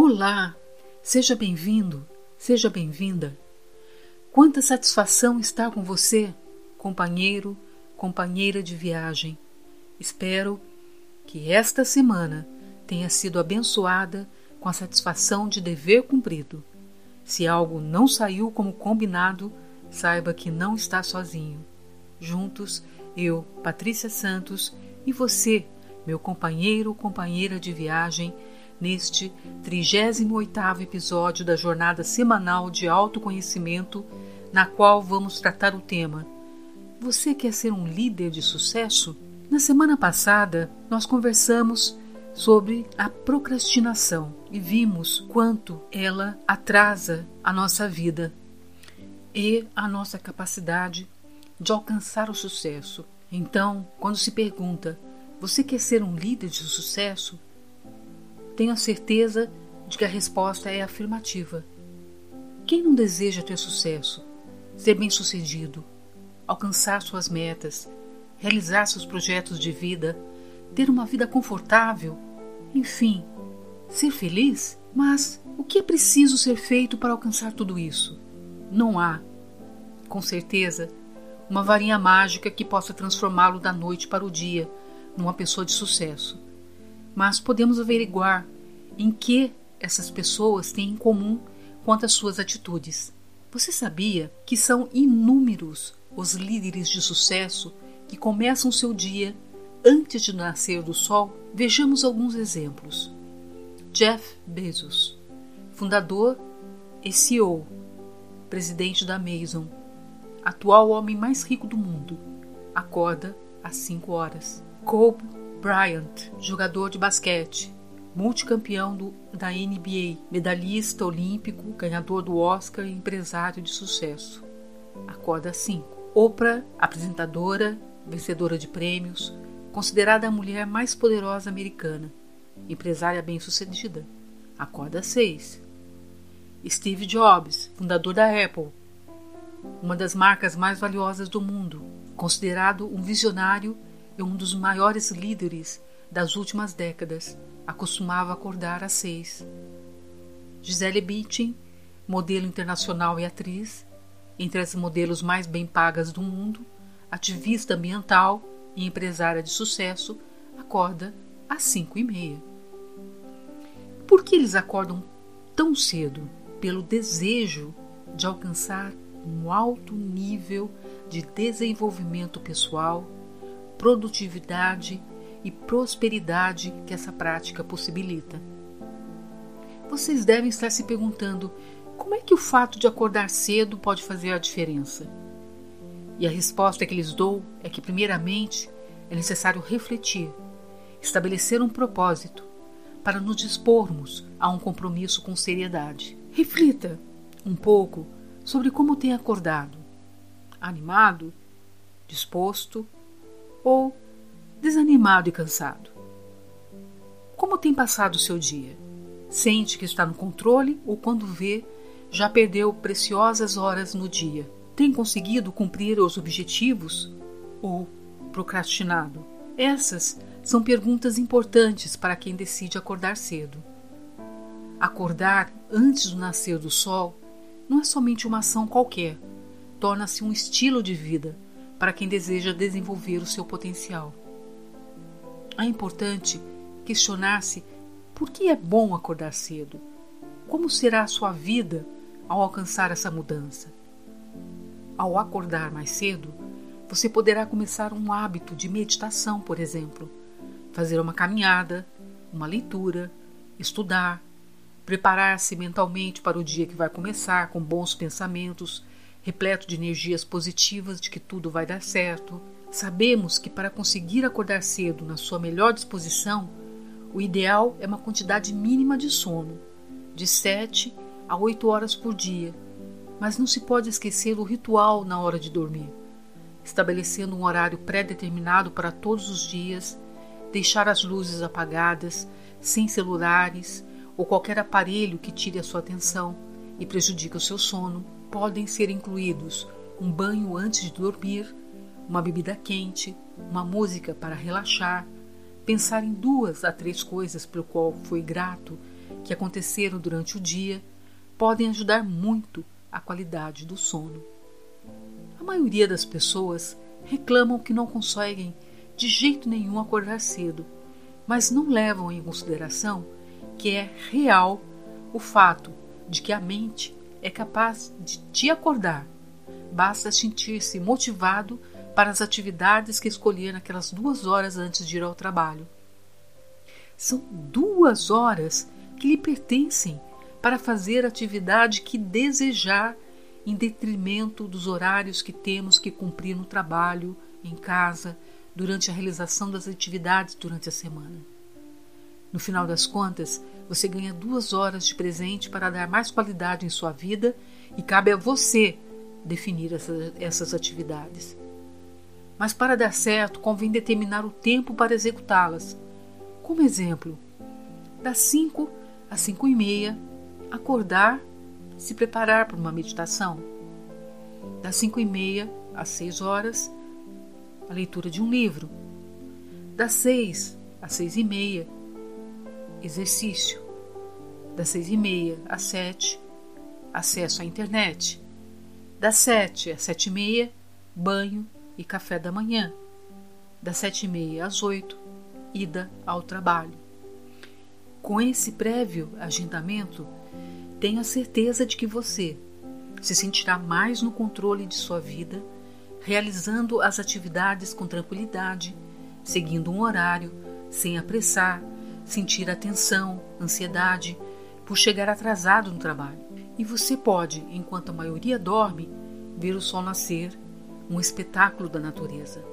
Olá, seja bem-vindo, seja bem-vinda. Quanta satisfação estar com você, companheiro, companheira de viagem. Espero que esta semana tenha sido abençoada com a satisfação de dever cumprido. Se algo não saiu como combinado, saiba que não está sozinho. Juntos, eu, Patrícia Santos, e você, meu companheiro, companheira de viagem, neste 38º episódio da jornada semanal de autoconhecimento, na qual vamos tratar o tema Você quer ser um líder de sucesso? Na semana passada, nós conversamos sobre a procrastinação e vimos quanto ela atrasa a nossa vida e a nossa capacidade de alcançar o sucesso. Então, quando se pergunta, você quer ser um líder de sucesso? Tenho a certeza de que a resposta é afirmativa. Quem não deseja ter sucesso, ser bem-sucedido, alcançar suas metas, realizar seus projetos de vida, ter uma vida confortável, enfim, ser feliz? Mas o que é preciso ser feito para alcançar tudo isso? Não há, com certeza, uma varinha mágica que possa transformá-lo da noite para o dia numa pessoa de sucesso mas podemos averiguar em que essas pessoas têm em comum quanto às suas atitudes. Você sabia que são inúmeros os líderes de sucesso que começam seu dia antes de nascer do sol? Vejamos alguns exemplos. Jeff Bezos, fundador e CEO, presidente da Amazon, atual homem mais rico do mundo, acorda às 5 horas. Kobe Bryant, jogador de basquete, multicampeão do, da NBA, medalhista olímpico, ganhador do Oscar e empresário de sucesso. Acorda 5. Oprah, apresentadora, vencedora de prêmios, considerada a mulher mais poderosa americana, empresária bem-sucedida. Acorda 6. Steve Jobs, fundador da Apple, uma das marcas mais valiosas do mundo, considerado um visionário e um dos maiores líderes das últimas décadas, acostumava acordar às seis. Gisele Bündchen, modelo internacional e atriz, entre as modelos mais bem pagas do mundo, ativista ambiental e empresária de sucesso, acorda às cinco e meia. Por que eles acordam tão cedo? Pelo desejo de alcançar um alto nível de desenvolvimento pessoal produtividade e prosperidade que essa prática possibilita. Vocês devem estar se perguntando como é que o fato de acordar cedo pode fazer a diferença? E a resposta que lhes dou é que, primeiramente, é necessário refletir, estabelecer um propósito para nos dispormos a um compromisso com seriedade. Reflita um pouco sobre como tem acordado. Animado? Disposto? Ou desanimado e cansado? Como tem passado o seu dia? Sente que está no controle ou quando vê, já perdeu preciosas horas no dia? Tem conseguido cumprir os objetivos ou procrastinado? Essas são perguntas importantes para quem decide acordar cedo. Acordar antes do nascer do sol não é somente uma ação qualquer, torna-se um estilo de vida para quem deseja desenvolver o seu potencial. É importante questionar-se por que é bom acordar cedo? Como será a sua vida ao alcançar essa mudança? Ao acordar mais cedo, você poderá começar um hábito de meditação, por exemplo, fazer uma caminhada, uma leitura, estudar, preparar-se mentalmente para o dia que vai começar com bons pensamentos repleto de energias positivas de que tudo vai dar certo. Sabemos que para conseguir acordar cedo na sua melhor disposição, o ideal é uma quantidade mínima de sono, de 7 a 8 horas por dia. Mas não se pode esquecer o ritual na hora de dormir, estabelecendo um horário pré-determinado para todos os dias, deixar as luzes apagadas, sem celulares ou qualquer aparelho que tire a sua atenção e prejudique o seu sono podem ser incluídos um banho antes de dormir, uma bebida quente, uma música para relaxar, pensar em duas a três coisas pelo qual foi grato que aconteceram durante o dia podem ajudar muito a qualidade do sono. A maioria das pessoas reclamam que não conseguem de jeito nenhum acordar cedo, mas não levam em consideração que é real o fato de que a mente é capaz de te acordar. Basta sentir-se motivado para as atividades que escolher naquelas duas horas antes de ir ao trabalho. São duas horas que lhe pertencem para fazer a atividade que desejar, em detrimento dos horários que temos que cumprir no trabalho, em casa, durante a realização das atividades durante a semana. No final das contas, você ganha duas horas de presente para dar mais qualidade em sua vida e cabe a você definir essa, essas atividades. Mas para dar certo, convém determinar o tempo para executá-las. Como exemplo, das 5 às 5 e meia, acordar, se preparar para uma meditação. Das 5 e meia às 6 horas, a leitura de um livro. Das 6 às 6 e meia, exercício. Das 6 e meia às 7, acesso à internet. Das 7 às 7 e meia, banho e café da manhã. Das 7 e meia às 8, ida ao trabalho. Com esse prévio agendamento, tenha certeza de que você se sentirá mais no controle de sua vida, realizando as atividades com tranquilidade, seguindo um horário, sem apressar, sentir atenção, ansiedade por chegar atrasado no trabalho. E você pode, enquanto a maioria dorme, ver o sol nascer, um espetáculo da natureza.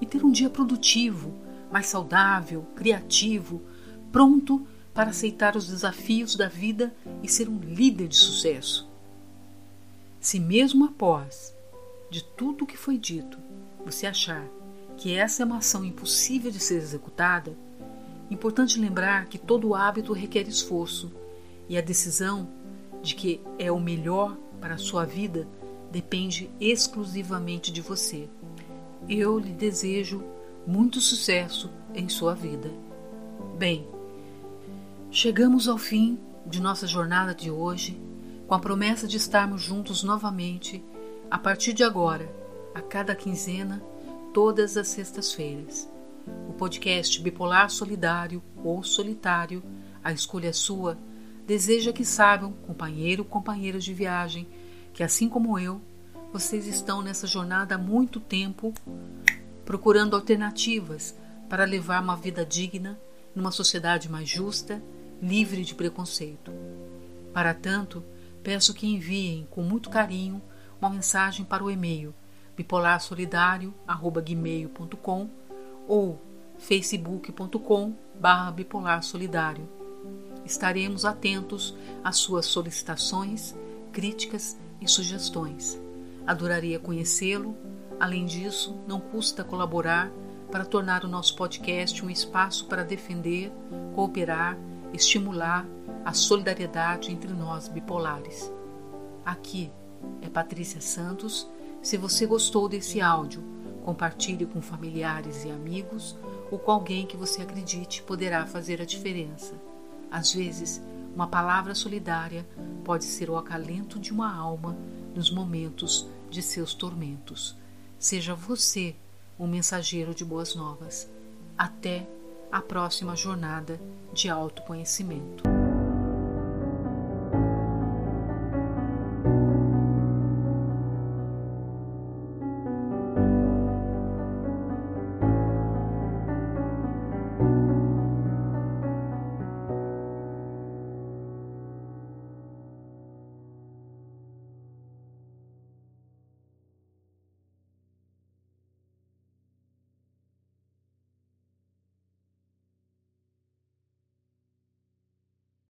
E ter um dia produtivo, mais saudável, criativo, pronto para aceitar os desafios da vida e ser um líder de sucesso. Se mesmo após de tudo o que foi dito, você achar que essa é uma ação impossível de ser executada, importante lembrar que todo hábito requer esforço e a decisão de que é o melhor para a sua vida depende exclusivamente de você. Eu lhe desejo muito sucesso em sua vida. Bem, chegamos ao fim de nossa jornada de hoje, com a promessa de estarmos juntos novamente a partir de agora, a cada quinzena, todas as sextas-feiras. O podcast Bipolar Solidário ou Solitário, a escolha é sua, deseja que saibam, companheiro ou companheira de viagem, que assim como eu, vocês estão nessa jornada há muito tempo procurando alternativas para levar uma vida digna numa sociedade mais justa, livre de preconceito. Para tanto, peço que enviem com muito carinho uma mensagem para o e-mail bipolarsolidario@gmail.com ou facebook.com bipolarsolidário. Estaremos atentos às suas solicitações, críticas e sugestões. Adoraria conhecê-lo. Além disso, não custa colaborar para tornar o nosso podcast um espaço para defender, cooperar, estimular a solidariedade entre nós bipolares. Aqui é Patrícia Santos. Se você gostou desse áudio, compartilhe com familiares e amigos ou com alguém que você acredite poderá fazer a diferença. Às vezes, uma palavra solidária pode ser o acalento de uma alma nos momentos de seus tormentos. Seja você um mensageiro de boas novas. Até a próxima jornada de autoconhecimento.